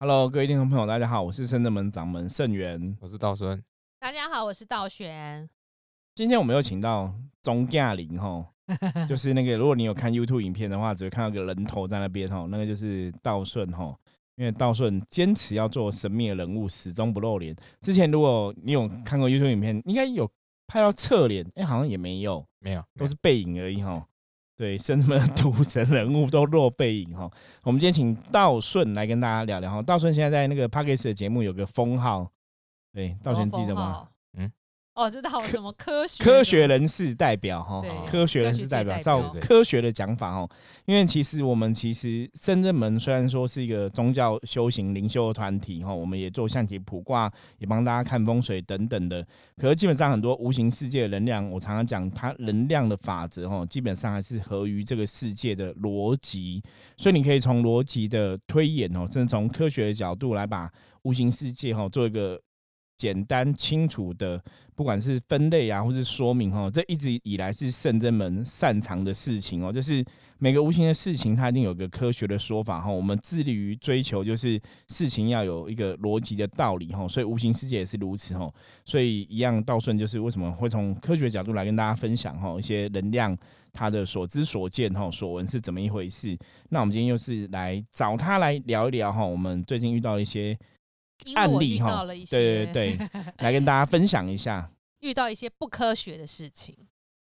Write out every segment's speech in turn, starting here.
Hello，各位听众朋友，大家好，我是深圳门掌门盛元，我是道顺。大家好，我是道玄。今天我们又请到钟嘉玲哈，就是那个如果你有看 YouTube 影片的话，只会看到个人头在那边哈，那个就是道顺哈。因为道顺坚持要做神秘的人物，始终不露脸。之前如果你有看过 YouTube 影片，应该有拍到侧脸，哎，好像也没有，没有，都是背影而已哈。对，甚至们赌神人物都落背影哈。我们今天请道顺来跟大家聊聊哈。道顺现在在那个 p a r k e s 的节目有个封号，对，道顺记得吗？哦，知道什么科学科学人士代表哈，科学人士代表，照科学的讲法哦。因为其实我们其实深圳门虽然说是一个宗教修行灵修的团体哈，我们也做象棋卜卦，也帮大家看风水等等的。可是基本上很多无形世界的能量，我常常讲它能量的法则哈，基本上还是合于这个世界的逻辑。所以你可以从逻辑的推演哦，甚至从科学的角度来把无形世界哈做一个。简单清楚的，不管是分类啊，或是说明哦，这一直以来是圣真门擅长的事情哦。就是每个无形的事情，它一定有个科学的说法哈。我们致力于追求，就是事情要有一个逻辑的道理哈。所以无形世界也是如此哈。所以一样道顺，就是为什么会从科学角度来跟大家分享哈一些能量它的所知所见哈所闻是怎么一回事。那我们今天又是来找他来聊一聊哈，我们最近遇到一些。案例哈，对对对，来跟大家分享一下，遇到一些不科学的事情，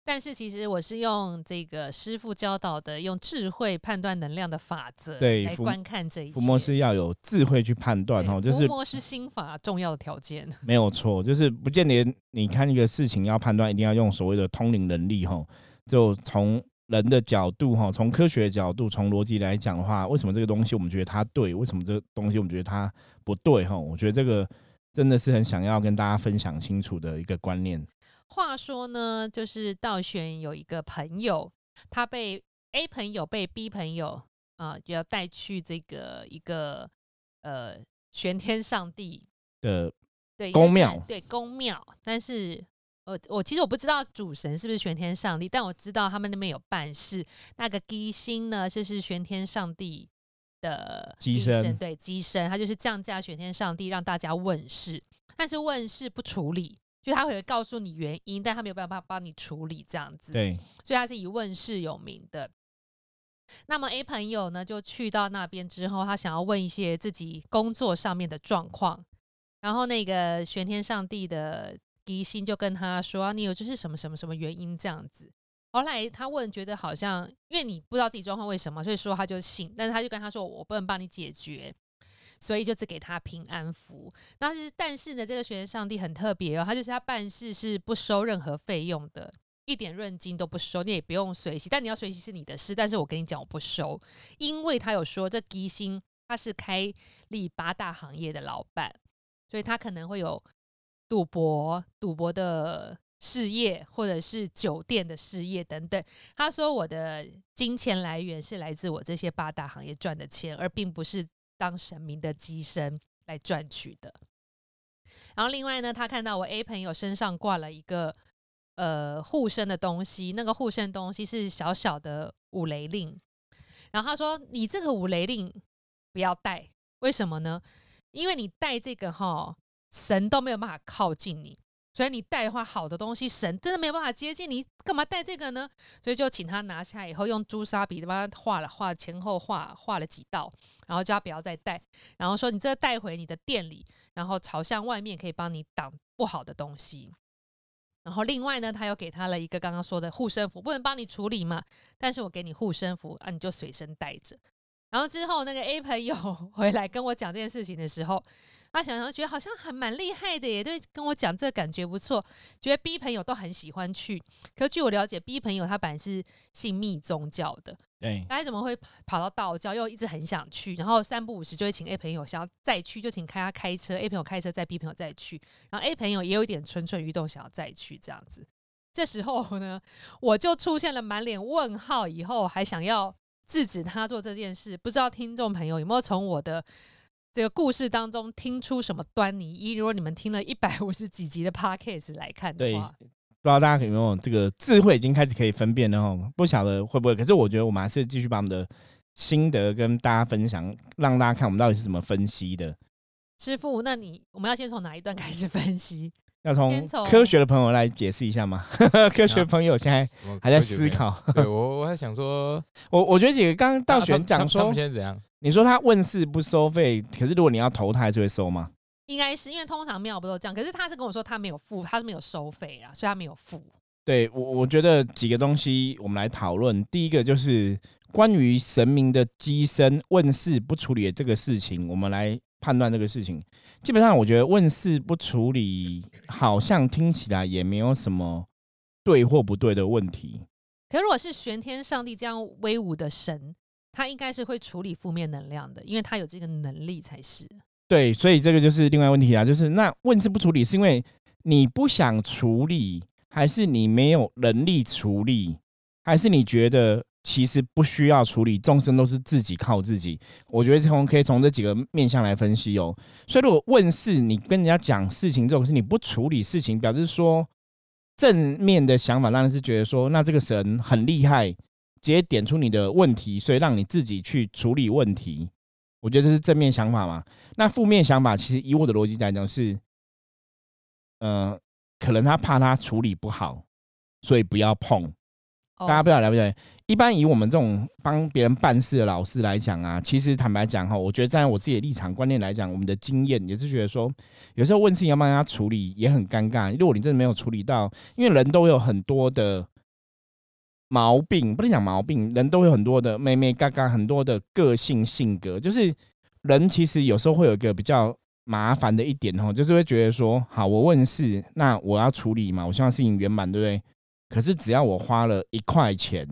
但是其实我是用这个师傅教导的，用智慧判断能量的法则，对，来观看这一切。伏魔是要有智慧去判断哈，就是伏魔是心法重要的条件，没有错，就是不见得你看一个事情要判断，一定要用所谓的通灵能力哈，就从。人的角度哈，从科学的角度，从逻辑来讲的话，为什么这个东西我们觉得它对？为什么这个东西我们觉得它不对？哈，我觉得这个真的是很想要跟大家分享清楚的一个观念。话说呢，就是道玄有一个朋友，他被 A 朋友被 B 朋友啊，就要带去这个一个呃玄天上帝的对宫庙，对宫庙，但是。我我其实我不知道主神是不是玄天上帝，但我知道他们那边有办事。那个机星呢，就是玄天上帝的机身，对机身，他就是降价玄天上帝让大家问世，但是问世不处理，就他会告诉你原因，但他没有办法帮你处理这样子。对，所以他是以问世有名的。那么 A 朋友呢，就去到那边之后，他想要问一些自己工作上面的状况，然后那个玄天上帝的。疑心就跟他说：“你有就是什么什么什么原因这样子？”后来他问，觉得好像因为你不知道自己状况为什么，所以说他就信。但是他就跟他说：“我不能帮你解决，所以就只给他平安符。”但是但是呢，这个学生上帝很特别哦，他就是他办事是不收任何费用的，一点润金都不收，你也不用随喜。但你要随喜是你的事，但是我跟你讲，我不收，因为他有说这吉星他是开立八大行业的老板，所以他可能会有。赌博、赌博的事业，或者是酒店的事业等等。他说：“我的金钱来源是来自我这些八大行业赚的钱，而并不是当神明的机身来赚取的。”然后另外呢，他看到我 A 朋友身上挂了一个呃护身的东西，那个护身东西是小小的五雷令。然后他说：“你这个五雷令不要带，为什么呢？因为你带这个哈。”神都没有办法靠近你，所以你带的话，好的东西神真的没有办法接近你，干嘛带这个呢？所以就请他拿下以后，用朱砂笔帮他画了画，前后画画了几道，然后叫他不要再带，然后说你这带回你的店里，然后朝向外面可以帮你挡不好的东西。然后另外呢，他又给他了一个刚刚说的护身符，不能帮你处理嘛，但是我给你护身符啊，你就随身带着。然后之后那个 A 朋友回来跟我讲这件事情的时候。他想想觉得好像还蛮厉害的，也对跟我讲这个感觉不错，觉得 B 朋友都很喜欢去。可据我了解，B 朋友他本来是信密宗教的，对，他怎么会跑到道教，又一直很想去，然后三不五时就会请 A 朋友想要再去，就请开他开车，A 朋友开车载 B 朋友再去，然后 A 朋友也有一点蠢蠢欲动，想要再去这样子。这时候呢，我就出现了满脸问号，以后还想要制止他做这件事，不知道听众朋友有没有从我的。这个故事当中听出什么端倪？一如果你们听了一百五十几集的 podcast 来看的话，不知道大家有没有这个智慧已经开始可以分辨了哦？不晓得会不会？可是我觉得我们还是继续把我们的心得跟大家分享，让大家看我们到底是怎么分析的。师傅，那你我们要先从哪一段开始分析？要从科学的朋友来解释一下吗？科学朋友现在还在。思考。对我，我还想说，我我觉得几个刚刚道他玄讲他们他现在怎样？你说他问世不收费，可是如果你要投，他还是会收吗？应该是因为通常庙不都这样，可是他是跟我说他没有付，他是没有收费啊，所以他没有付。对我，我觉得几个东西我们来讨论。第一个就是关于神明的机身问世不处理的这个事情，我们来判断这个事情。基本上，我觉得问事不处理，好像听起来也没有什么对或不对的问题。可如果是玄天上帝这样威武的神，他应该是会处理负面能量的，因为他有这个能力才是。对，所以这个就是另外问题啊，就是那问事不处理，是因为你不想处理，还是你没有能力处理，还是你觉得其实不需要处理，众生都是自己靠自己？我觉得从可以从这几个面向来分析哦。所以如果问世，你跟人家讲事情这种事，你不处理事情，表示说正面的想法当然是觉得说，那这个神很厉害，直接点出你的问题，所以让你自己去处理问题。我觉得这是正面想法嘛。那负面想法，其实以我的逻辑来讲是，呃，可能他怕他处理不好，所以不要碰。哦大家不知道了不对？一般以我们这种帮别人办事的老师来讲啊，其实坦白讲哈，我觉得在我自己的立场观念来讲，我们的经验也是觉得说，有时候问事情要帮人家处理也很尴尬。如果你真的没有处理到，因为人都有很多的毛病，不能讲毛病，人都有很多的妹妹嘎嘎，很多的个性性格，就是人其实有时候会有一个比较麻烦的一点哦，就是会觉得说，好，我问事，那我要处理嘛，我希望事情圆满，对不对？可是只要我花了一块钱，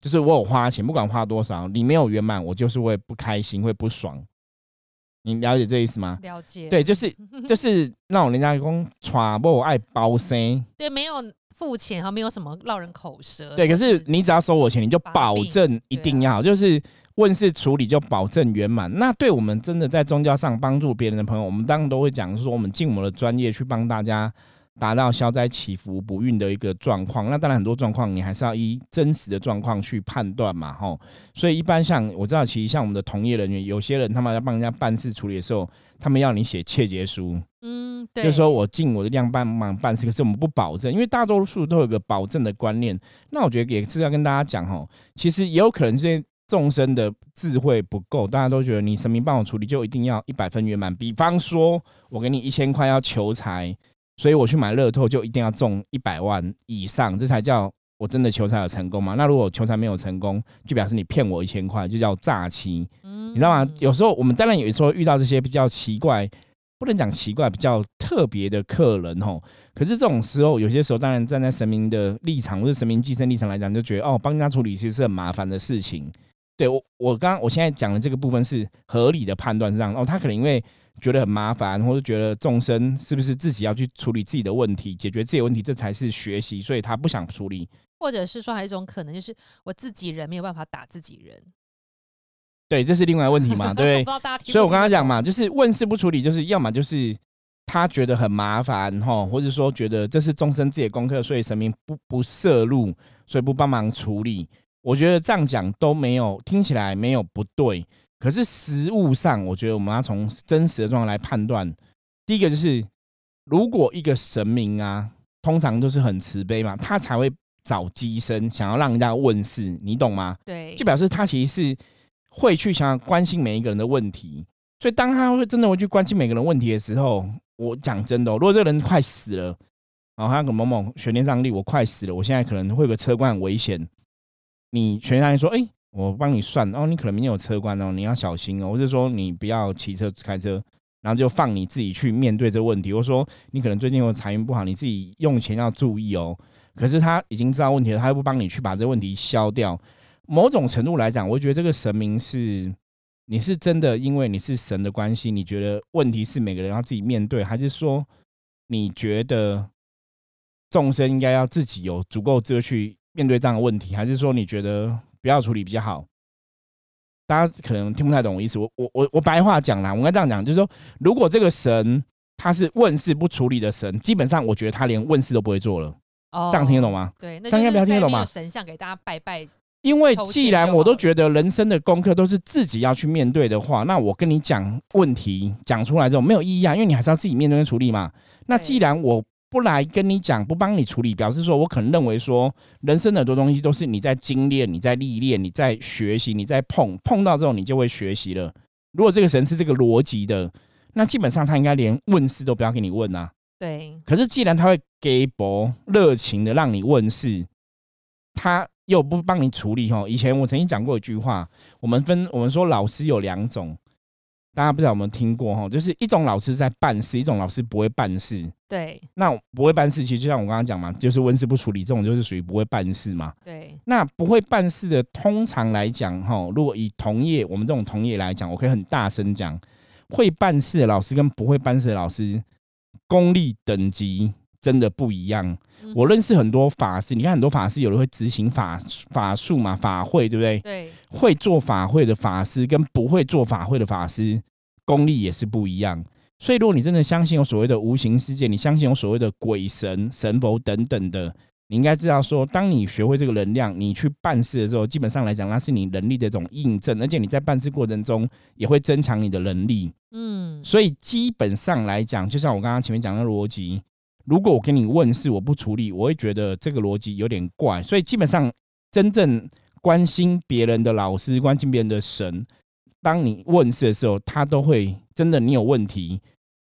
就是我有花钱，不管花多少，你没有圆满，我就是会不开心，会不爽。你了解这意思吗？了解。对，就是就是那种人家讲“传播爱包身对，没有付钱哈，没有什么落人口舌”，。对，可是你只要收我钱，你就保证一定要，就是问事处理就保证圆满。那对我们真的在宗教上帮助别人的朋友，我们当然都会讲说，我们尽我们的专业去帮大家达到消灾祈福不孕的一个状况。那当然很多状况你还是要依真实的状况去判断嘛，吼。所以一般像我知道，其实像我们的同业人员，有些人他们要帮人家办事处理的时候，他们要你写切结书。嗯，对，就是说我尽我的量帮忙办事，可是我们不保证，因为大多数都有个保证的观念。那我觉得也是要跟大家讲吼，其实也有可能这些众生的智慧不够，大家都觉得你神明帮我处理就一定要一百分圆满。比方说，我给你一千块要求财，所以我去买乐透就一定要中一百万以上，这才叫我真的求财有成功嘛？那如果求财没有成功，就表示你骗我一千块，就叫诈欺。嗯你知道吗？有时候我们当然有时候遇到这些比较奇怪，不能讲奇怪，比较特别的客人吼。可是这种时候，有些时候当然站在神明的立场或者神明寄生立场来讲，就觉得哦，帮人家处理其实是很麻烦的事情。对我，我刚刚我现在讲的这个部分是合理的判断是这样哦，他可能因为觉得很麻烦，或者觉得众生是不是自己要去处理自己的问题，解决自己的问题，这才是学习，所以他不想处理。或者是说还有一种可能，就是我自己人没有办法打自己人，对，这是另外一个问题嘛，对。所以我刚刚讲嘛，就是问事不处理，就是要么就是他觉得很麻烦哈，或者说觉得这是众生自己的功课，所以神明不不摄入，所以不帮忙处理。我觉得这样讲都没有听起来没有不对，可是实物上，我觉得我们要从真实的状况来判断。第一个就是，如果一个神明啊，通常都是很慈悲嘛，他才会找机身，想要让人家问世，你懂吗？对，就表示他其实是会去想要关心每一个人的问题。所以当他会真的会去关心每个人问题的时候，我讲真的、哦，如果这个人快死了，然后他跟某某悬念上帝，我快死了，我现在可能会有个车关很危险，你玄天上帝说，哎、我帮你算，哦，你可能明天有车关哦，你要小心哦，或者说你不要骑车开车，然后就放你自己去面对这个问题，或者说你可能最近有财运不好，你自己用钱要注意哦。可是他已经知道问题了，他又不帮你去把这个问题消掉。某种程度来讲，我觉得这个神明是你是真的，因为你是神的关系，你觉得问题是每个人要自己面对，还是说你觉得众生应该要自己有足够智慧去面对这样的问题，还是说你觉得不要处理比较好？大家可能听不太懂我意思，我我我我白话讲啦，我应该这样讲，就是说，如果这个神他是问世不处理的神，基本上我觉得他连问世都不会做了，哦这样听得懂吗？对，那应该就是在没有比较听得懂吧神像给大家拜拜，因为既然我都觉得人生的功课都是自己要去面对的话，那我跟你讲问题讲出来之后没有意义啊，因为你还是要自己面对跟处理嘛。那既然我不来跟你讲，不帮你处理，表示说我可能认为说，人生很多东西都是你在精炼、你在历练、你在学习、你在碰，碰到之后你就会学习了。如果这个神是这个逻辑的，那基本上他应该连问世都不要给你问啊。对，可是既然他会给博热情的让你问世，他又不帮你处理哈。以前我曾经讲过一句话，我们分我们说老师有两种，大家不知道有没有听过哈？就是一种老师在办事，一种老师不会办事。对，那不会办事，其实就像我刚刚讲嘛，就是温室不处理，这种就是属于不会办事嘛。对，那不会办事的，通常来讲哈，如果以同业我们这种同业来讲，我可以很大声讲，会办事的老师跟不会办事的老师，功力等级真的不一样。嗯我认识很多法师，你看很多法师有的会执行法法术嘛，法会对不对？对，会做法会的法师跟不会做法会的法师，功力也是不一样。所以，如果你真的相信有所谓的无形世界，你相信有所谓的鬼神、神佛等等的，你应该知道说，当你学会这个能量，你去办事的时候，基本上来讲，那是你能力的一种印证，而且你在办事过程中也会增强你的能力。嗯，所以基本上来讲，就像我刚刚前面讲的逻辑，如果我跟你问事，我不处理，我会觉得这个逻辑有点怪。所以基本上，真正关心别人的老师，关心别人的神，当你问事的时候，他都会真的你有问题。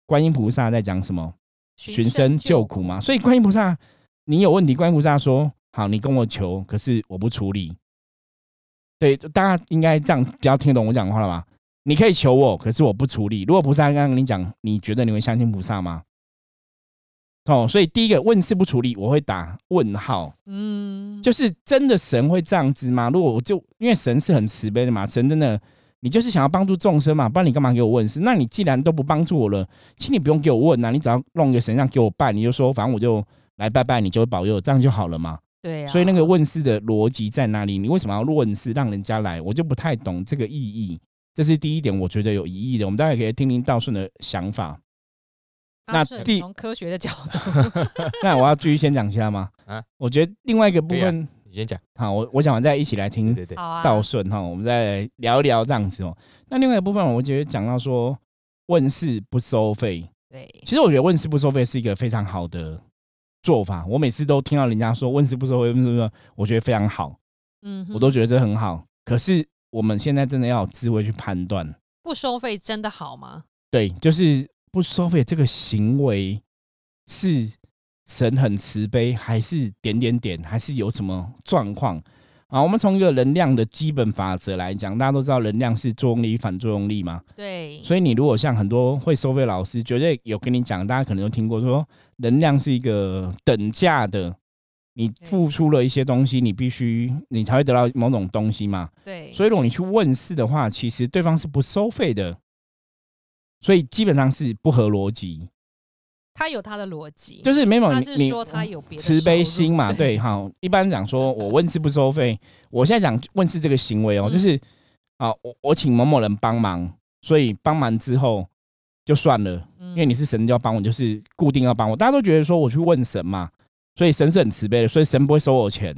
观音菩萨在讲什么？寻声救苦嘛。所以观音菩萨，你有问题，观音菩萨说：“好，你跟我求，可是我不处理。”对，大家应该这样比较听懂我讲的话了吧？你可以求我，可是我不处理。如果菩萨刚刚跟你讲，你觉得你会相信菩萨吗？哦，所以第一个问事不处理，我会打问号。嗯，就是真的神会这样子吗？如果我就因为神是很慈悲的嘛，神真的你就是想要帮助众生嘛，不然你干嘛给我问事？那你既然都不帮助我了，请你不用给我问啊，你只要弄一个神像给我拜，你就说反正我就来拜拜，你就会保佑，这样就好了嘛。对啊，所以那个问世的逻辑在哪里？你为什么要问事让人家来？我就不太懂这个意义。这是第一点，我觉得有疑义的。我们大家可以听听道顺的想法。那第从科学的角度，那我要继续先讲其他吗？啊啊，我觉得另外一个部分，你先讲。好，我我讲完再一起来听对对对，好啊，道顺哈，我们再来聊一聊这样子哦。那另外一个部分，我觉得讲到说问世不收费，对，其实我觉得问世不收费是一个非常好的做法。我每次都听到人家说问世不收费，问世不收费，我觉得非常好，嗯哼，我都觉得这很好。可是我们现在真的要有智慧去判断，不收费真的好吗？对，就是不收费这个行为是神很慈悲，还是点点点，还是有什么状况啊？我们从一个能量的基本法则来讲，大家都知道能量是作用力、反作用力嘛。对，所以你如果像很多会收费老师，绝对有跟你讲，大家可能都听过说，能量是一个等价的，你付出了一些东西，你必须你才会得到某种东西嘛。对，所以如果你去问事的话，其实对方是不收费的，所以基本上是不合逻辑。他有他的逻辑，就是没有他是说他有别的慈悲心嘛，对，好，一般讲说我问事不收费，我现在讲问事这个行为哦，嗯就是啊，我我请某某人帮忙，所以帮忙之后就算了，因因为你是神就要帮我，就是固定要帮我，大家都觉得说我去问神嘛，所以神是很慈悲的，所以神不会收我钱，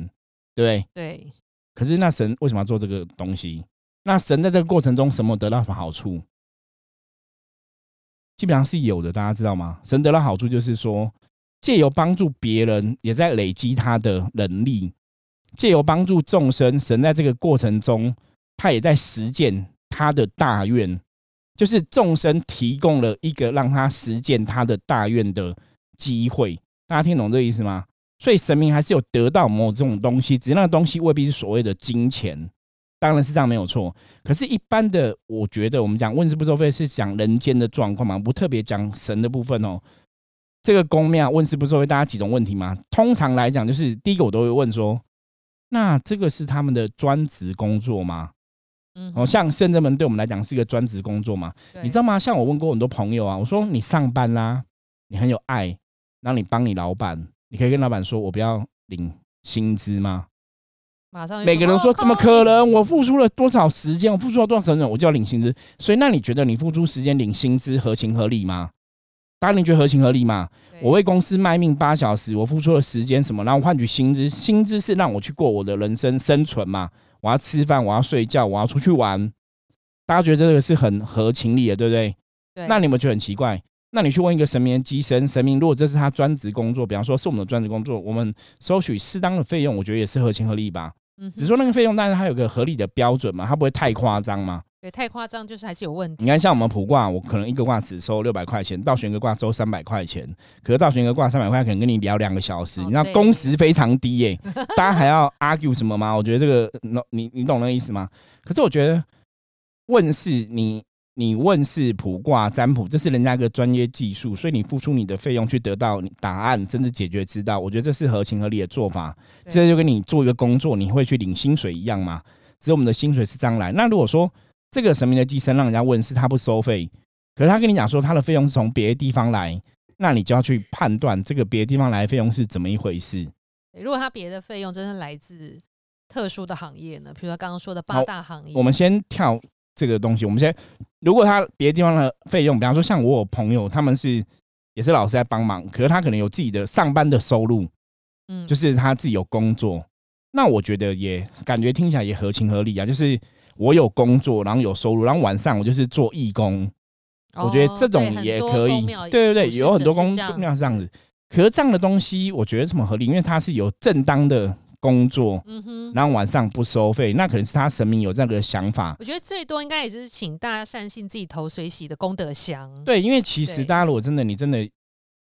对不对？对可是那神为什么要做这个东西？那神在这个过程中什么得到什么好处？基本上是有的，大家知道吗？神得到好处就是说，借由帮助别人，也在累积他的能力；借由帮助众生，神在这个过程中，他也在实践他的大愿，就是众生提供了一个让他实践他的大愿的机会。大家听懂这个意思吗？所以神明还是有得到某种东西，只是那东西未必是所谓的金钱，当然是这样没有错。可是，一般的，我觉得我们讲问世不收费是讲人间的状况嘛，不特别讲神的部分哦。这个公庙问世不收费，大家几种问题嘛？通常来讲，就是第一个我都会问说，那这个是他们的专职工作吗？嗯哦，像圣正门对我们来讲是一个专职工作嘛？你知道吗？像我问过很多朋友啊，我说你上班啦，你很有爱，然后你帮你老板，你可以跟老板说，我不要领薪资吗？马上每个人哦说怎么可能？我付出了多少时间？我付出了多少成本，我就要领薪资。所以，那你觉得你付出时间领薪资合情合理吗？大家你觉得合情合理吗？我为公司卖命八小时，我付出了时间什么，然后换取薪资，薪资是让我去过我的人生生存嘛？我要吃饭，我要睡觉，我要出去玩，大家觉得这个是很合情理的，对不对？对那你们觉得很奇怪？那你去问一个神明的机身，神明如果这是他专职工作，比方说是我们的专职工作，我们收取适当的费用，我觉得也是合情合理吧。嗯只说那个费用，但是它有个合理的标准嘛，它不会太夸张嘛。对太夸张，就是还是有问题。你看，像我们普卦，我可能一个卦只收六百块钱，倒悬一个卦收三百块钱，可是倒悬一个卦三百块，可能跟你聊两个小时，哦你知道工时非常低耶、大家还要 argue 什么吗？我觉得这个你你懂那个意思吗？可是我觉得问是，你你问是卜卦占卜，这是人家一个专业技术，所以你付出你的费用去得到答案，甚至解决之道，我觉得这是合情合理的做法。对这就跟你做一个工作，你会去领薪水一样嘛？只是我们的薪水是这样来。那如果说这个神明的寄生让人家问是，他不收费，可是他跟你讲说他的费用是从别的地方来，那你就要去判断这个别的地方来的费用是怎么一回事。如果他别的费用真的来自特殊的行业呢？比如说刚刚说的八大行业，我们先跳这个东西，我们先，如果他别的地方的费用，比方说像我有朋友，他们是也是老师在帮忙，可是他可能有自己的上班的收入，嗯就是他自己有工作，那我觉得也感觉听起来也合情合理啊，就是我有工作，然后有收入，然后晚上我就是做义工，我觉得这种也可以对对对，有很多公者是这样庙是这样子。可是这样的东西，我觉得怎么合理？因为它是有正当的工作，嗯哼，然后晚上不收费，那可能是他神明有这样的想法。我觉得最多应该也是请大家善信自己投水洗的功德箱。对，因为其实大家如果真的你真的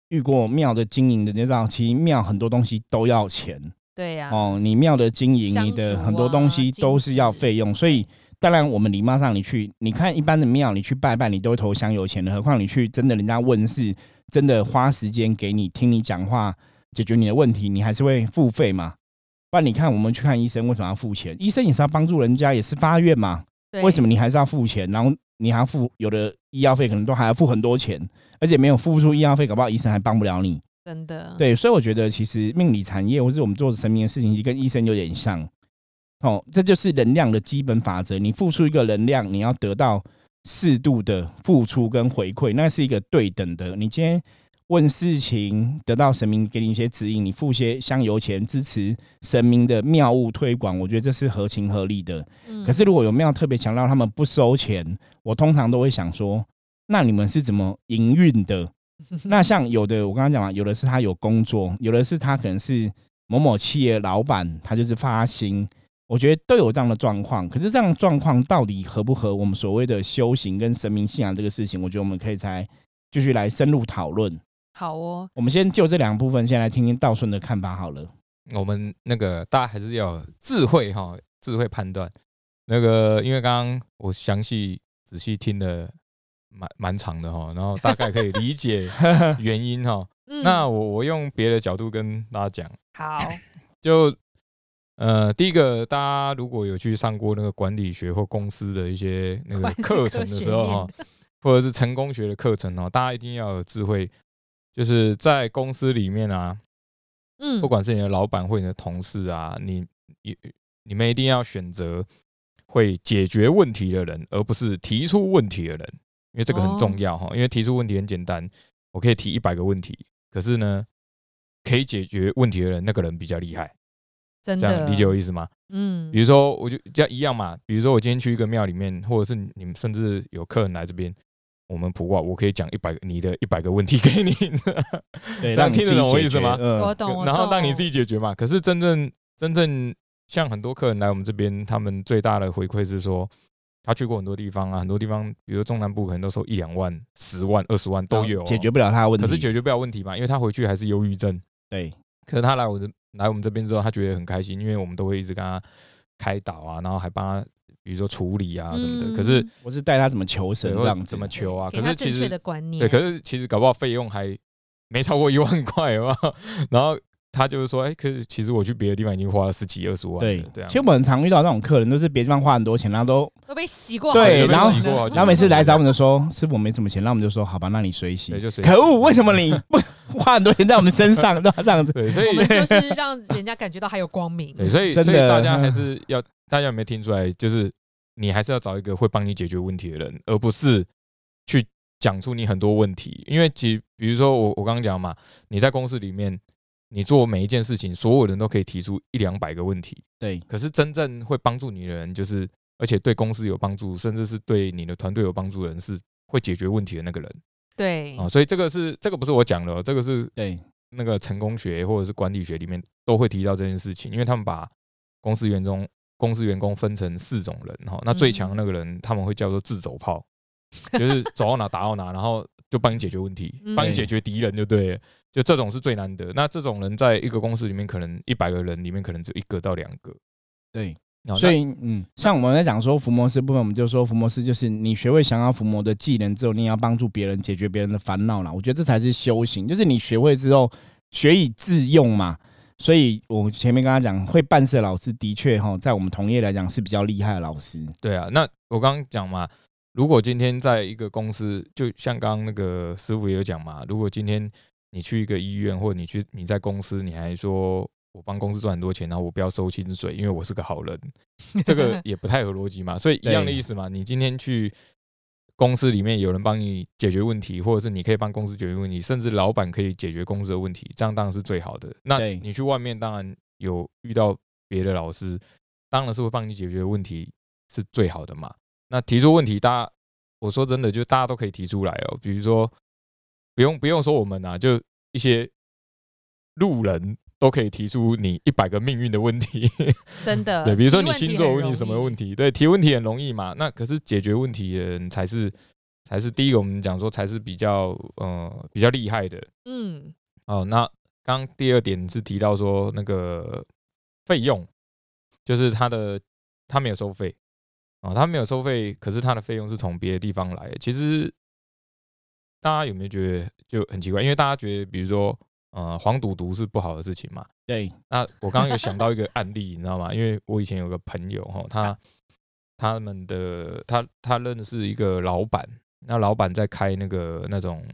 遇过庙的经营的，知道，其实庙很多东西都要钱对呀、哦。你庙的经营，香你的很多东西啊都是要费用，所以当然我们礼貌上你去，你看一般的庙，你去拜拜，你都会投香油钱的，何况你去真的人家问事，真的花时间给你听你讲话，解决你的问题，你还是会付费嘛。不然你看我们去看医生，为什么要付钱？医生也是要帮助人家，也是发愿嘛。为什么你还是要付钱？然后你还要付有的医药费，可能都还要付很多钱，而且没有付出医药费，搞不好医生还帮不了你。真的？对，所以我觉得其实命理产业或是我们做神明的事情，其实跟医生有点像。哦，这就是能量的基本法则。你付出一个能量，你要得到适度的付出跟回馈，那是一个对等的。你今天问事情，得到神明给你一些指引，你付些香油钱支持神明的庙务推广，我觉得这是合情合理的。嗯可是如果有庙特别强调他们不收钱，我通常都会想说，那你们是怎么营运的？那像有的我刚刚讲嘛，有的是他有工作，有的是他可能是某某企业老板，他就是发薪。我觉得都有这样的状况，可是这样的状况到底合不合我们所谓的修行跟神明信仰这个事情？我觉得我们可以再继续来深入讨论。好哦，我们先就这两部分，先来听听道顺的看法好了。我们那个大家还是要智慧哈，智慧判断。那个，因为刚刚我详细仔细听了蛮蛮长的哈，然后大概可以理解原因哈。嗯那我我用别的角度跟大家讲，好，就呃，第一个，大家如果有去上过那个管理学或公司的一些那个课程的时候哈，或者是成功学的课程哦，大家一定要有智慧，就是在公司里面啊，嗯，不管是你的老板或你的同事啊，你你你们一定要选择会解决问题的人，而不是提出问题的人，因为这个很重要哈。因为提出问题很简单，我可以提一百个问题，可是呢，可以解决问题的人，那个人比较厉害。真的这样理解我意思吗？嗯比如说，我就这样一样嘛。比如说，我今天去一个庙里面，或者是你们甚至有客人来这边，我们普卦，我可以讲一百个你的一百个问题给你，对，这样听得懂我意思吗嗯我懂，然后让你自己解决嘛。可是真正真正像很多客人来我们这边，他们最大的回馈是说，他去过很多地方啊，很多地方，比如中南部可能都收一两万、十万、二十万都有、哦解决，不了他的问题。可是解决不了问题嘛，因为他回去还是忧郁症。对，可是他来我这来我们这边之后，他觉得很开心，因为我们都会一直跟他开导啊，然后还帮他比如说处理啊什么的。可是嗯我是带他怎么求神对这样子，怎么求啊？给可是其实他正确的观念，对，可是其实搞不好费用还没超过一万块，有没有？然后他就是说，哎、可是其实我去别的地方已经花了十几二十万了，对对啊。其实我们很常遇到那种客人，都是别地方花很多钱，然后都，都被洗过好对然后洗过好几然后每次来找我们就说，师傅我没什么钱，那我们就说好吧，那你随喜对，。就随可恶，为什么你不花很多钱在我们身上，都要这样子？对，所以我 们就是让人家感觉到还有光明。对，所以真的所以大家还是要，大家有没有听出来？就是你还是要找一个会帮你解决问题的人，而不是去讲出你很多问题，因为其比如说我我刚刚讲嘛，你在公司里面，你做每一件事情，所有人都可以提出一两百个问题，对，可是真正会帮助你的人，就是而且对公司有帮助，甚至是对你的团队有帮助的人，是会解决问题的那个人对啊。所以这个是这个不是我讲的哦，这个是对，那个成功学或者是管理学里面都会提到这件事情，因为他们把公司员工公司员工分成四种人哈，那最强的那个人他们会叫做自走炮，就是 走到哪打到哪，然后就帮你解决问题，嗯帮你解决敌人就对了，就这种是最难得。那这种人在一个公司里面，可能一百个人里面可能只有一个到两个。对，哦所以嗯，像我们在讲说伏魔师部分，我们就说伏魔师就是你学会降妖伏魔的技能之后，你也要帮助别人解决别人的烦恼啦。我觉得这才是修行，就是你学会之后学以致用嘛。所以我前面跟他讲，会办事的老师的确哈，在我们同业来讲是比较厉害的老师。对啊，那我刚刚讲嘛，如果今天在一个公司，就像刚刚那个师傅也有讲嘛，如果今天你去一个医院，或者你去你在公司，你还说我帮公司赚很多钱，然后我不要收薪水，因为我是个好人，这个 也不太合逻辑嘛。所以一样的意思嘛，你今天去公司里面有人帮你解决问题，或者是你可以帮公司解决问题，甚至老板可以解决公司的问题，这样当然是最好的。那你去外面当然有遇到别的老师，当然是会帮你解决问题是最好的嘛。那提出问题，大家我说真的，就大家都可以提出来哦。比如说，不用不用说我们啊，就一些路人都可以提出你一百个命运的问题。真的。对，比如说你星座问题很容易什么问？题，对，提问题很容易嘛。那可是解决问题的人才是才是第一个，我们讲说才是比较呃比较厉害的嗯，哦。那刚刚第二点是提到说那个费用，就是他的他没有收费哦，他没有收费，可是他的费用是从别的地方来的。其实大家有没有觉得就很奇怪？因为大家觉得，比如说呃黄赌毒是不好的事情嘛，对，那我刚刚有想到一个案例，你知道吗？因为我以前有个朋友哈，他他们的他他认识一个老板，那老板在开那个那种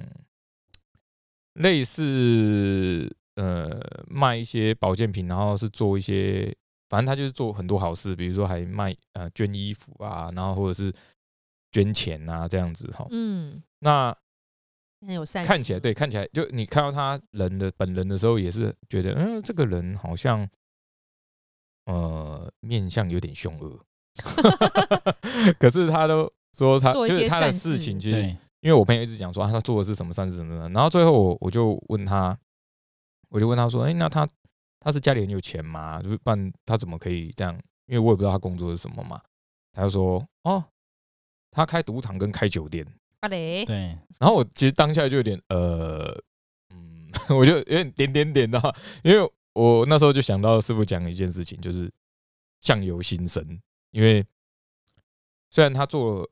类似呃卖一些保健品，然后是做一些，反正他就是做很多好事，比如说还卖呃捐衣服啊，然后或者是捐钱啊这样子哈。嗯，那很有善。看起来对，看起来就你看到他人的本人的时候，也是觉得，嗯，这个人好像，呃，面相有点凶恶。可是他都说他做一些就是他的事事情，其实，因为我朋友一直讲说、啊、他做的是什么善事什么的，然后最后我我就问他，我就问他说，哎、那他他是家里很有钱吗？就是不然他怎么可以这样？因为我也不知道他工作是什么嘛。他就说，哦，他开赌场跟开酒店。阿雷，对，然后我其实当下就有点呃，嗯，我就有点点点点的，因为我那时候就想到师傅讲一件事情，就是相由心生。因为虽然他做了，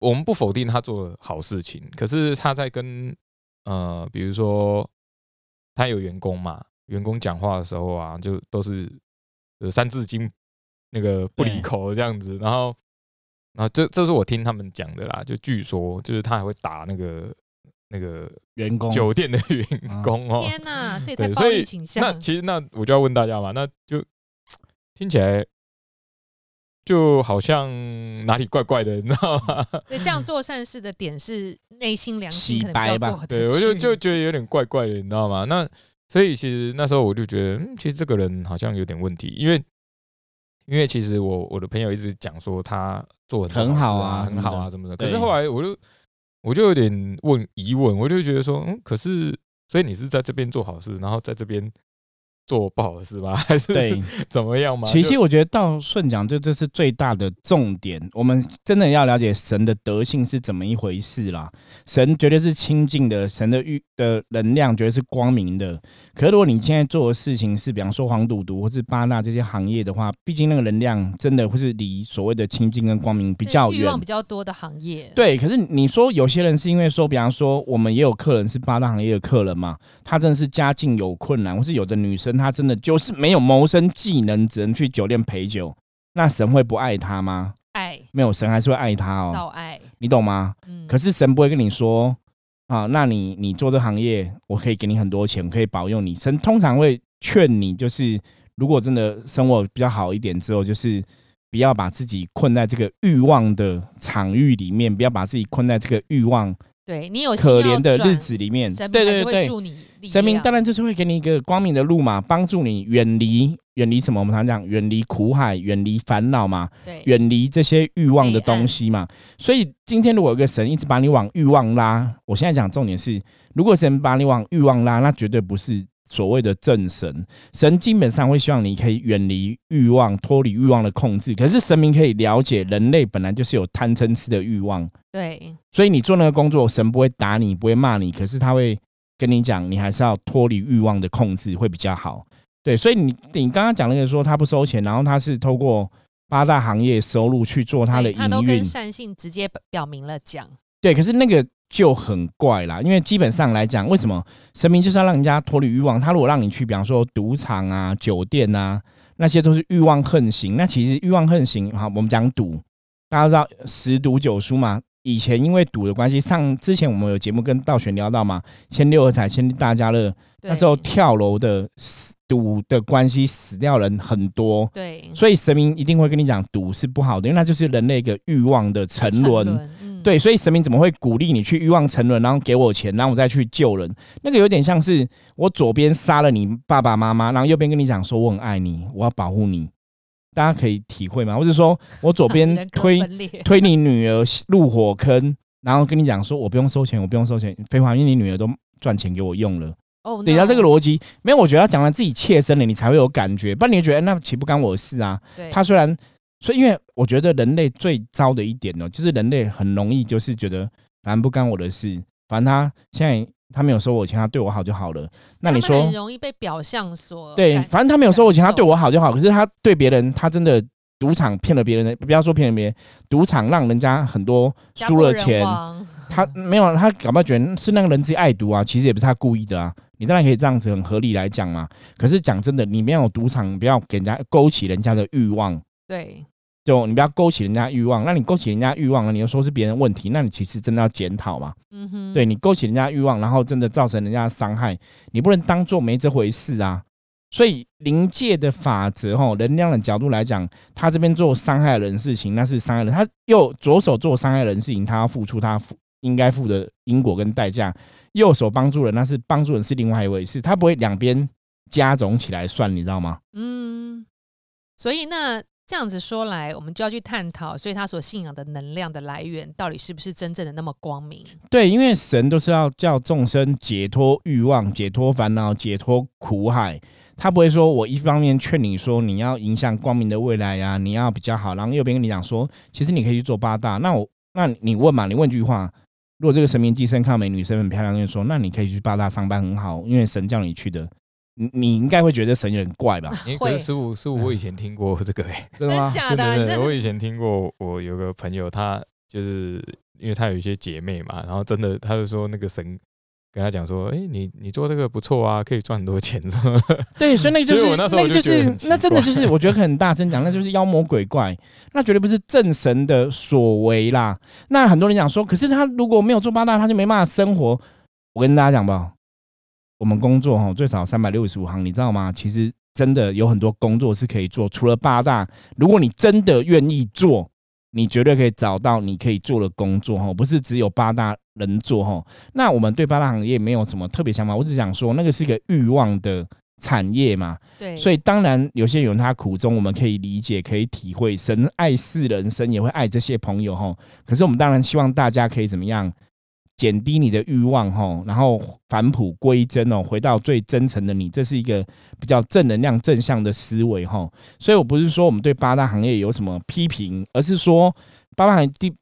我们不否定他做了好事情，可是他在跟呃，比如说他有员工嘛，员工讲话的时候啊，就都是呃三字经那个不离口这样子，然后。然后这这是我听他们讲的啦，就据说就是他还会打那个那个员工酒店的员工哦。天哪，这也太对，暴所以力倾向。那其实那我就要问大家嘛，那就听起来就好像哪里怪怪的，你知道吗？对，这样做善事的点是内心良心洗可能比较白吧过对，我就就觉得有点怪怪的，你知道吗？那所以其实那时候我就觉得，嗯，其实这个人好像有点问题，因为因为其实我我的朋友一直讲说他做很多很好啊，很好啊什么的，可是后来我就我就有点问疑问，我就觉得说，嗯，可是所以你是在这边做好事，然后在这边做不好的事吗？还是对，怎么样吗？其实我觉得道顺讲这这是最大的重点，我们真的要了解神的德性是怎么一回事啦。神绝对是清净的，神的欲的能量绝对是光明的。可是如果你现在做的事情是，比方说黄赌毒或是八大这些行业的话，毕竟那个能量真的会是离所谓的清净跟光明比较远欲望。比较多的行业。对，可是你说有些人是因为说，比方说我们也有客人是八大行业的客人嘛，他真的是家境有困难，或是有的女生她真的就是没有谋生技能，只能去酒店陪酒，那神会不爱他吗？爱没有，神还是会爱他哦，造爱，你懂吗？嗯，可是神不会跟你说啊，那你你做这行业，我可以给你很多钱，可以保佑你。神通常会劝你，就是如果真的生活比较好一点之后，就是不要把自己困在这个欲望的场域里面，不要把自己困在这个欲望对你有可怜的日，子里面，神明还是会对对对，助你神明当然就是会给你一个光明的路嘛，帮助你远离远离什么？我们常讲远离苦海，远离烦恼嘛，对远离这些欲望的东西嘛。所以今天如果有个神一直把你往欲望拉，我现在讲重点是，如果神把你往欲望拉，那绝对不是所谓的正神。神基本上会希望你可以远离欲望，脱离欲望的控制。可是神明可以了解人类本来就是有贪嗔痴的欲望，对所以你做那个工作，神不会打你，不会骂你，可是他会跟你讲，你还是要脱离欲望的控制会比较好。对，所以你你刚刚讲那个说他不收钱，然后他是透过八大行业收入去做他的对他都，跟善性直接表明了讲，对，可是那个就很怪啦，因为基本上来讲，为什么神明就是要让人家脱离欲望？他如果让你去，比方说赌场啊、酒店啊，那些都是欲望横行。那其实欲望横行，好，我们讲赌，大家知道十赌九输嘛。以前因为赌的关系，上之前我们有节目跟道玄聊到嘛，签六合彩、签大家乐，那时候跳楼的死赌的关系死掉人很多，对所以神明一定会跟你讲赌是不好的，因为那就是人类一个欲望的沉沦。嗯，对，所以神明怎么会鼓励你去欲望沉沦，然后给我钱，然后我再去救人？那个有点像是我左边杀了你爸爸妈妈，然后右边跟你讲说我很爱你，我要保护你。大家可以体会吗？或者说我左边推推你女儿入火坑，然后跟你讲说我不用收钱，我不用收钱，废话，因为你女儿都赚钱给我用了。哦，等一下这个逻辑，没有，我觉得要讲到自己切身的，你才会有感觉，不然你就觉得那岂不干我的事啊？他虽然，所以因为我觉得人类最糟的一点呢，就是人类很容易就是觉得反正不干我的事，反正他现在他没有收我钱，他对我好就好了。那你说很容易被表象所对，反正他没有收我钱，他对我好就好。可是他对别人，他真的赌场骗了别人，不要说骗了别人，赌场让人家很多输了钱，他没有，他搞不好觉得是那个人自己爱赌啊，其实也不是他故意的啊。你当然可以这样子很合理来讲嘛。可是讲真的，你没有赌场，不要给人家勾起人家的欲望。对就你不要勾起人家欲望，那你勾起人家欲望了，你又说是别人问题，那你其实真的要检讨嘛。嗯哼对你勾起人家欲望，然后真的造成人家伤害，你不能当做没这回事啊。所以临界的法则，吼，能量的角度来讲，他这边做伤害人事情，那是伤害人；他右左手做伤害人事情，他要付出他付应该付的因果跟代价；右手帮助人，那是帮助人是另外一回事，他不会两边加总起来算，你知道吗？嗯，所以那这样子说来，我们就要去探讨，所以他所信仰的能量的来源，到底是不是真正的那么光明？对，因为神都是要叫众生解脱欲望、解脱烦恼、解脱苦海。他不会说我一方面劝你说你要迎向光明的未来呀、你要比较好，然后右边跟你讲说，其实你可以去做八大。那我那你问嘛，你问句话，如果这个神明寄生看到美女生很漂亮，跟你说，那你可以去八大上班很好，因为神叫你去的。你你应该会觉得神有点怪吧？诶 可会是师傅，师傅，我以前听过这个哎、真的吗？假的啊？真的真的，我以前听过，我有个朋友，他就是因为他有一些姐妹嘛，然后真的他就说那个神跟他讲说，哎、你你做这个不错啊，可以赚很多钱，什么的 对，所以那个就是所以我那个就是那真的就是我觉得很大声讲，那就是妖魔鬼怪，那绝对不是正神的所为啦。那很多人讲说，可是他如果没有做八大，他就没办法生活。我跟大家讲吧，我们工作哈最少三百六十五行，你知道吗？其实真的有很多工作是可以做，除了八大，如果你真的愿意做，你绝对可以找到你可以做的工作哈，不是只有八大人做哈。那我们对八大行业没有什么特别想法，我只想说那个是一个欲望的产业嘛，对，所以当然有些人他苦衷，我们可以理解，可以体会。神爱世人，生也会爱这些朋友哈。可是我们当然希望大家可以怎么样？减低你的欲望哈，然后返璞归真哦，回到最真诚的你，这是一个比较正能量、正向的思维哈。所以我不是说我们对八大行业有什么批评，而是说八大行业基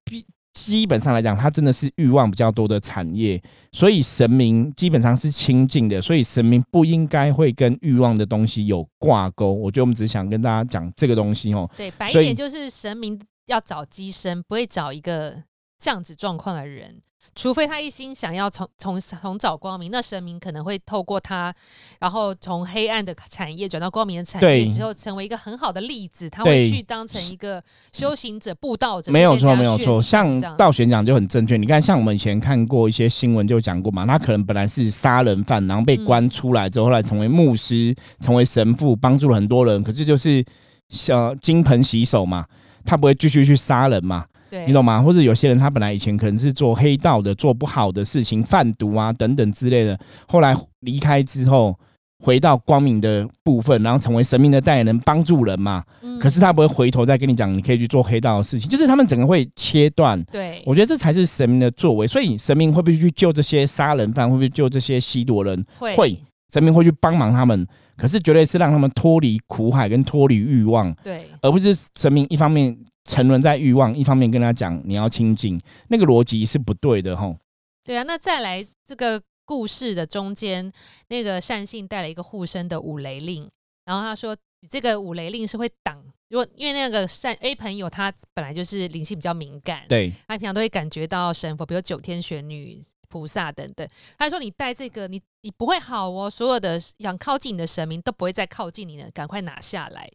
基本上来讲，它真的是欲望比较多的产业，所以神明基本上是清净的，所以神明不应该会跟欲望的东西有挂钩。我觉得我们只是想跟大家讲这个东西哦。对白一点就是神明要找机身，不会找一个这样子状况的人。除非他一心想要从从从找光明，那神明可能会透过他，然后从黑暗的产业转到光明的产业之后，成为一个很好的例子。他会去当成一个修行者、布道者，没有错，没有错。像道玄讲就很正确。你看，像我们以前看过一些新闻就讲过嘛，他可能本来是杀人犯，然后被关出来之后，后来成为牧师，成为神父，帮助了很多人。可是就是小金盆洗手嘛，他不会继续去杀人嘛。对，你懂吗？或者有些人他本来以前可能是做黑道的，做不好的事情，贩毒啊等等之类的，后来离开之后。回到光明的部分，然后成为神明的代言人，帮助人嘛。嗯可是他不会回头再跟你讲，你可以去做黑道的事情，就是他们整个会切断。对，我觉得这才是神明的作为。所以神明会不会去救这些杀人犯？会不会救这些吸毒人？会会，神明会去帮忙他们。可是绝对是让他们脱离苦海跟脱离欲望，对，而不是神明一方面沉沦在欲望，一方面跟他讲你要清净，那个逻辑是不对的吼。对啊。那再来这个故事的中间，那个善信带了一个护身的五雷令，然后他说，你这个五雷令是会挡，如果因为那个善 A 朋友他本来就是灵性比较敏感，对，他平常都会感觉到神佛，比如九天玄女、菩萨等等。他说你带这个，你你不会好哦，所有的想靠近你的神明都不会再靠近你了，赶快拿下来。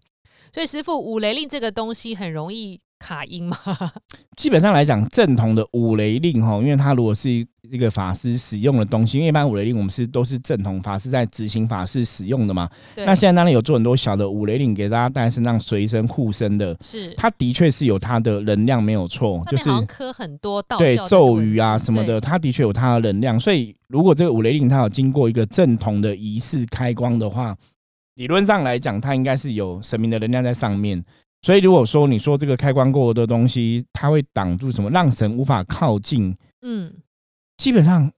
所以师傅五雷令这个东西很容易卡音吗，基本上来讲，正统的五雷令哈，因为它如果是一个法师使用的东西，因为一般五雷令我们是都是正统法师在执行法事使用的嘛。那现在当然有做很多小的五雷令给大家带在身上随身护身的，是它的确是有它的能量没有错，就是面好像刻很多道对教咒语啊什么的，，它的确有它的能量。所以如果这个五雷令它有经过一个正统的仪式开光的话，理论上来讲，它应该是有神明的能量在上面。所以如果说你说这个开光过的东西，它会挡住什么，让神无法靠近，嗯，基本上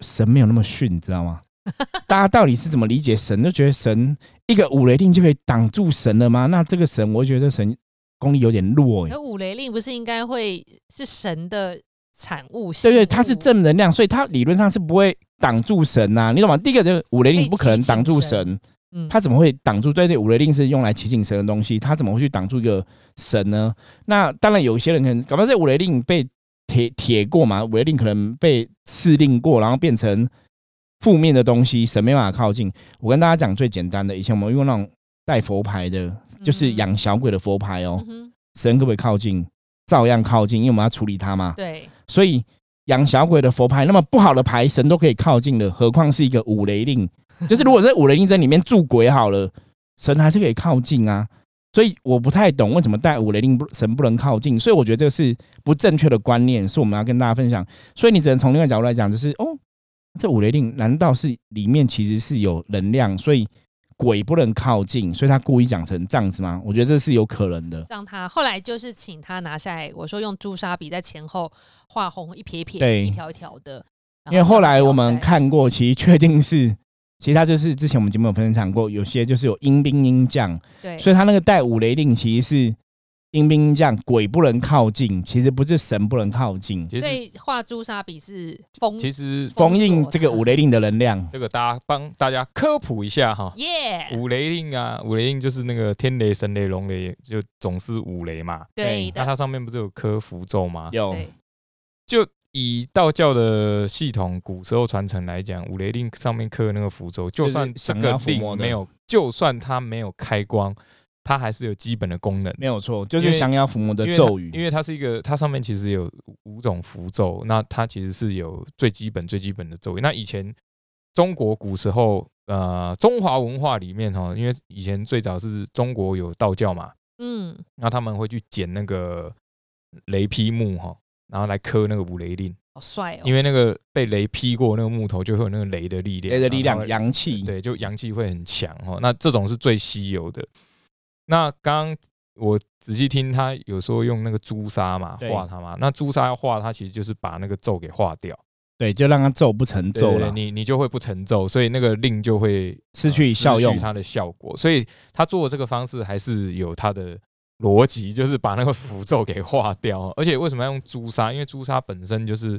神没有那么逊，你知道吗？大家到底是怎么理解神？就觉得神一个五雷令就可以挡住神了吗？那这个神，我觉得神功力有点弱哎、可五雷令不是应该会是神的产物？对对，信它是正能量，所以它理论上是不会挡住神呐、你懂吗？第一个就是五雷令不可能挡住神，嗯，它怎么会挡住？对对，五雷令是用来祈请神的东西，他怎么会去挡住一个神呢？那当然有一些人可能搞不好这五雷令被铁铁过嘛，五雷令可能被赐令过，然后变成负面的东西，神没办法靠近。我跟大家讲最简单的，以前我们用那种带佛牌的，就是嗯养小鬼的佛牌哦嗯，神可不可以靠近？照样靠近，因为我们要处理它嘛。对，所以养小鬼的佛牌，那么不好的牌神都可以靠近的，何况是一个五雷令？就是如果在五雷令在里面住鬼好了，神还是可以靠近啊。所以我不太懂为什么带五雷令不神不能靠近，所以我觉得这个是不正确的观念，是我们要跟大家分享。所以你只能从另外角度来讲，就是哦，这五雷令难道是里面其实是有能量，所以鬼不能靠近，所以他故意讲成这样子吗？我觉得这是有可能的。让他后来就是请他拿下来，我说用朱砂笔在前后画红一撇一撇，对一条一条的。因为后来我们，看过，其实确定是，其实他就是之前我们节目有分享过，有些就是有阴兵阴将，对，所以他那个带五雷令其实是阴兵阴将，鬼不能靠近，其实不是神不能靠近，其实所以画朱砂笔是封其实封印锁这个五雷令的能量。这个大家帮大家科普一下哈。耶，五雷令啊，五雷令就是那个天雷、神雷、龙雷，就总是五雷嘛。对的，那它上面不是有刻符咒吗？有对就以道教的系统古时候传承来讲，五雷令上面刻的那个符咒，就算这个降妖伏魔的令没有，就算它没有开光，它还是有基本的功能。没有错，就是降妖伏魔的咒语因。为它是一个，它上面其实有五种符咒，那它其实是有最基本、最基本的咒语。那以前中国古时候，呃，中华文化里面哈，因为以前最早是中国有道教嘛，嗯，那他们会去捡那个雷劈木哈，然后来刻那个五雷令，好帅哦，因为那个被雷劈过那个木头就会有那个雷的力量，雷的力量，阳气，对，就阳气会很强哦。那这种是最稀有的。那刚刚我仔细听他有说用那个朱砂嘛对画它嘛，那朱砂要画它其实就是把那个咒给画掉，对，就让它咒不成咒了，你你就会不成咒，所以那个令就会失去呃效用失去它的效果。所以他做的这个方式还是有它的逻辑，就是把那个符咒给化掉。而且为什么要用朱砂？因为朱砂本身就是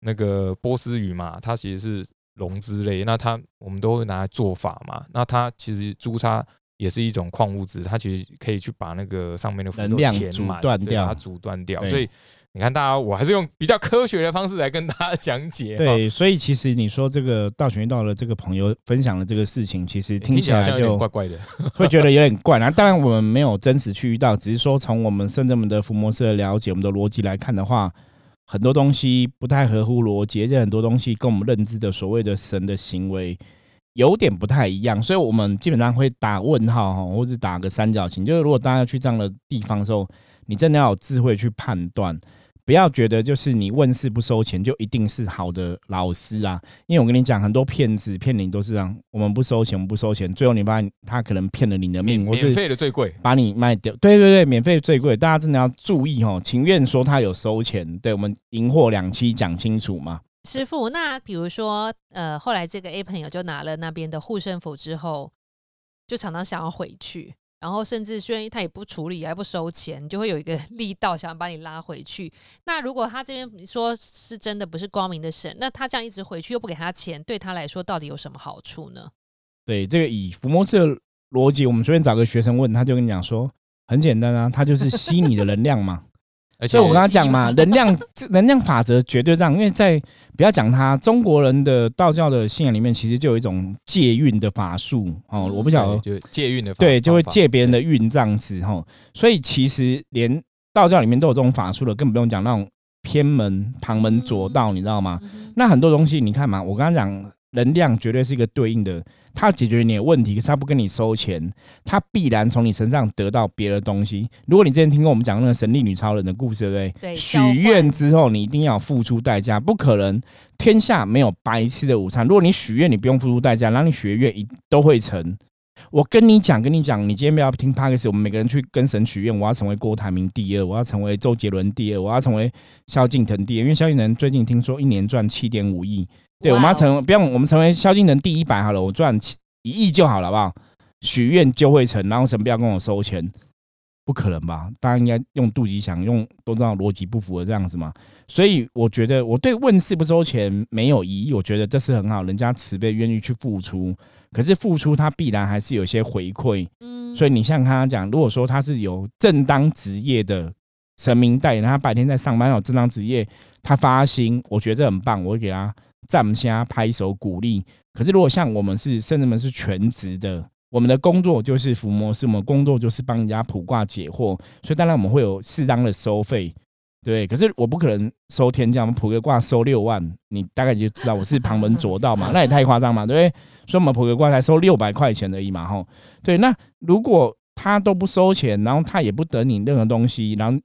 那个波斯语嘛，它其实是龙之类，那它我们都会拿来做法嘛。那它其实朱砂也是一种矿物质，它其实可以去把那个上面的符咒能量阻，断掉把它阻断掉。所以你看，大家我还是用比较科学的方式来跟大家讲解。对，所以其实你说这个道玄道的这个朋友分享的这个事情，其实听听起来就怪怪的。会觉得有点怪。然后当然我们没有真实去遇到，只是说从我们圣正门的伏魔师的了解，我们的逻辑来看的话，很多东西不太合乎逻辑，而且很多东西跟我们认知的所谓的神的行为有点不太一样，所以我们基本上会打问号哈，或者打个三角形。就是如果大家去这样的地方的时候，你真的要有智慧去判断。不要觉得就是你问事不收钱就一定是好的老师啊，因为我跟你讲，很多骗子骗你都是这样，我们不收钱，我们不收钱，最后你发现他可能骗了你的命，免费的最贵，把你卖掉。对对对，免费最贵，大家真的要注意哦。情愿说他有收钱，对我们银货两期讲清楚嘛。师傅，那比如说，呃，后来这个 A 朋友就拿了那边的护身符之后，就常常想要回去。然后甚至虽然他也不处理，还不收钱，就会有一个 力道想要把你拉回去。那如果他这边说是真的不是光明的神，那他这样一直回去又不给他钱，对他来说到底有什么好处呢？对，这个以伏魔师的逻辑，我们随便找个学生问，他就跟你讲说，很简单啊，他就是吸你的能量嘛。所以我跟他讲嘛，能量 能量法则绝对这样，因为在不要讲他中国人的道教的信仰里面，其实就有一种借运的法术哦，我不晓得就借运的法对，就会借别人的运这样子哈。所以其实连道教里面都有这种法术了，更不用讲那种偏门旁门左道，你知道吗？那很多东西你看嘛，我刚刚讲能量绝对是一个对应的。他解决你的问题，可是他不跟你收钱，他必然从你身上得到别的东西。如果你之前听过我们讲那个神力女超人的故事，对不对？许愿之后，你一定要付出代价，不可能天下没有白吃的午餐。如果你许愿，你不用付出代价，然后你许愿一都会成。我跟你讲，跟你讲，你今天不要听 p a r k 我们每个人去跟神许愿，我要成为郭台铭第二，我要成为周杰伦第二，我要成为萧敬腾第二，因为萧敬腾最近听说一年赚七点五亿。对，我们要成，不要我们成为萧敬腾第一百好了，我赚一亿就好了，好不好？许愿就会成，然后神不要跟我收钱，不可能吧？大家应该用肚脐想，用都知道逻辑不符合这样子嘛。所以我觉得我对问世不收钱没有疑义，我觉得这是很好，人家慈悲愿意去付出，可是付出他必然还是有些回馈。嗯，所以你像他讲，如果说他是有正当职业的神明代言，他白天在上班有正当职业，他发薪，我觉得这很棒，我会给他。赞下拍手鼓励。可是如果像我们是甚至们是全职的，我们的工作就是伏魔师，我们工作就是帮人家卜卦解惑，所以当然我们会有适当的收费，对。可是我不可能收天价，我们卜个卦收六万，你大概就知道我是旁门左道嘛，那也太夸张嘛，对不对？所以我们卜个卦才收六百块钱而已嘛，吼。对，那如果他都不收钱，然后他也不得你任何东西，然后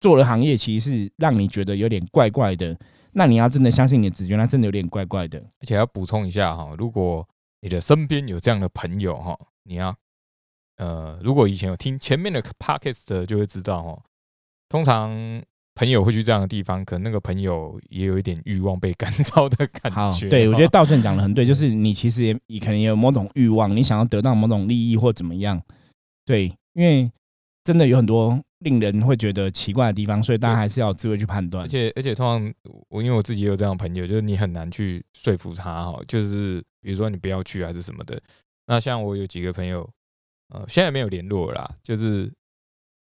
做的行业其实是让你觉得有点怪怪的。那你要真的相信你的直觉，那真的有点怪怪的。而且要补充一下哈，如果你的身边有这样的朋友哈，你要呃，如果以前有听前面的 podcast 就会知道哈，通常朋友会去这样的地方，可能那个朋友也有一点欲望被感召的感觉。对我觉得道顺讲的很对，就是你其实也你可能有某种欲望，你想要得到某种利益或怎么样。对，因为真的有很多。令人会觉得奇怪的地方，所以大家还是要有智慧去判断。而且而且，通常我因为我自己也有这样的朋友，就是你很难去说服他哈。就是比如说你不要去还是什么的。那像我有几个朋友，呃，现在没有联络啦，就是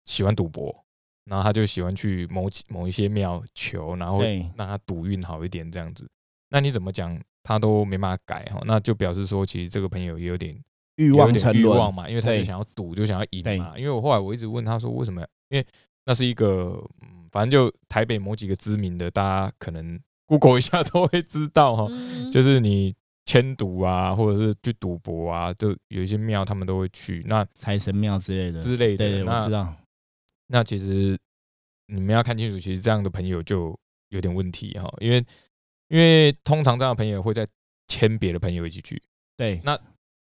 喜欢赌博，然后他就喜欢去某某一些庙求，然后让他赌运好一点这样子。那你怎么讲，他都没办法改哈。那就表示说，其实这个朋友也有点欲望沉沦嘛，因为他就想要赌，就想要赢嘛。因为我后来我一直问他说，为什么？因为那是一个，嗯，反正就台北某几个知名的，大家可能 Google 一下都会知道哈。就是你迁赌啊，或者是去赌博啊，就有一些庙，他们都会去。那财神庙之类的之类的，对，我知道。那其实你们要看清楚，其实这样的朋友就有点问题哈。因为因为通常这样的朋友会在牵别的朋友一起去。对，那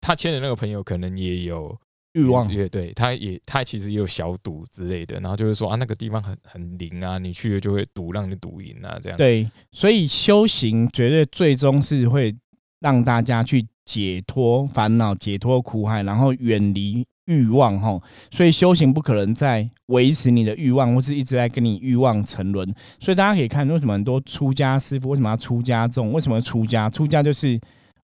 他牵的那个朋友可能也有。欲望也对，他也他其实也有小赌之类的，然后就是说啊，那个地方很很灵啊，你去了就会赌，让你赌赢啊，这样。对，所以修行绝对最终是会让大家去解脱烦恼、解脱苦海，然后远离欲望吼。所以修行不可能在维持你的欲望，或是一直在跟你欲望沉沦。所以大家可以看，为什么很多出家师傅为什么要出家众？为什么出家？出家就是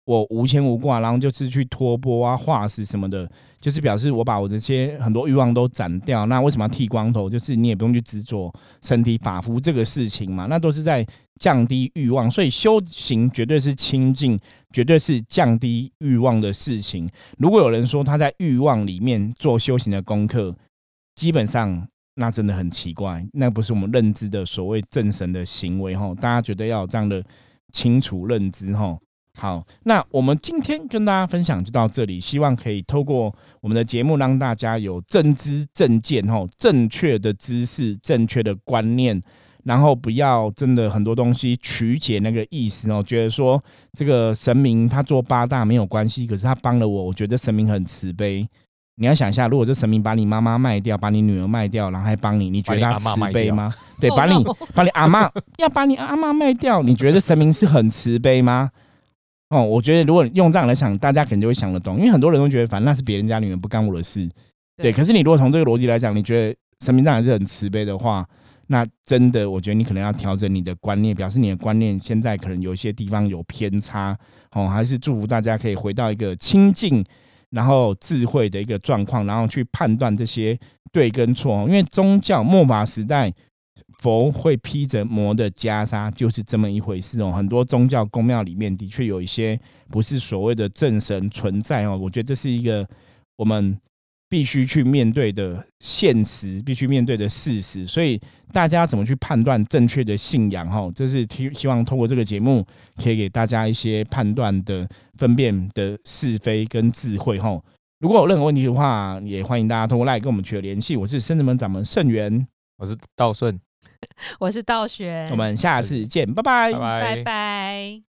我无牵无挂，然后就是去托钵啊、化石什么的。就是表示我把我这些很多欲望都斩掉，那为什么要剃光头？就是你也不用去执着身体发肤这个事情嘛，那都是在降低欲望。所以修行绝对是清净，绝对是降低欲望的事情。如果有人说他在欲望里面做修行的功课，基本上那真的很奇怪，那不是我们认知的所谓正神的行为哈。大家觉得要有这样的清楚认知哈。好，那我们今天跟大家分享就到这里，希望可以透过我们的节目，让大家有正知正见，吼，正确的知识、正确的观念，然后不要真的很多东西曲解那个意思哦，觉得说这个神明他做八大没有关系，可是他帮了我，我觉得神明很慈悲。你要想一下，如果这神明把你妈妈卖掉，把你女儿卖掉，然后还帮你，你觉得他慈悲吗？对，把你 把你阿妈 要把你阿妈卖掉，你觉得神明是很慈悲吗？哦，我觉得如果用这样来想，大家可能就会想得懂，因为很多人都觉得反正那是别人家女人，不干我的事。对，可是你如果从这个逻辑来讲，你觉得神明这样还是很慈悲的话，那真的我觉得你可能要调整你的观念，表示你的观念现在可能有一些地方有偏差。哦，还是祝福大家可以回到一个清净。然后智慧的一个状况，然后去判断这些对跟错。因为宗教末法时代，佛会披着魔的袈裟，就是这么一回事哦。很多宗教宫庙里面的确有一些不是所谓的正神存在哦。我觉得这是一个我们。必须去面对的现实，必须面对的事实，所以大家怎么去判断正确的信仰？哈，这是希希望通过这个节目，可以给大家一些判断的、分辨的是非跟智慧。哈，如果有任何问题的话，也欢迎大家通过来跟我们取得联系。我是圣子门掌门圣元，我是道顺，我是道玄，我们下次见，拜拜，拜拜。拜。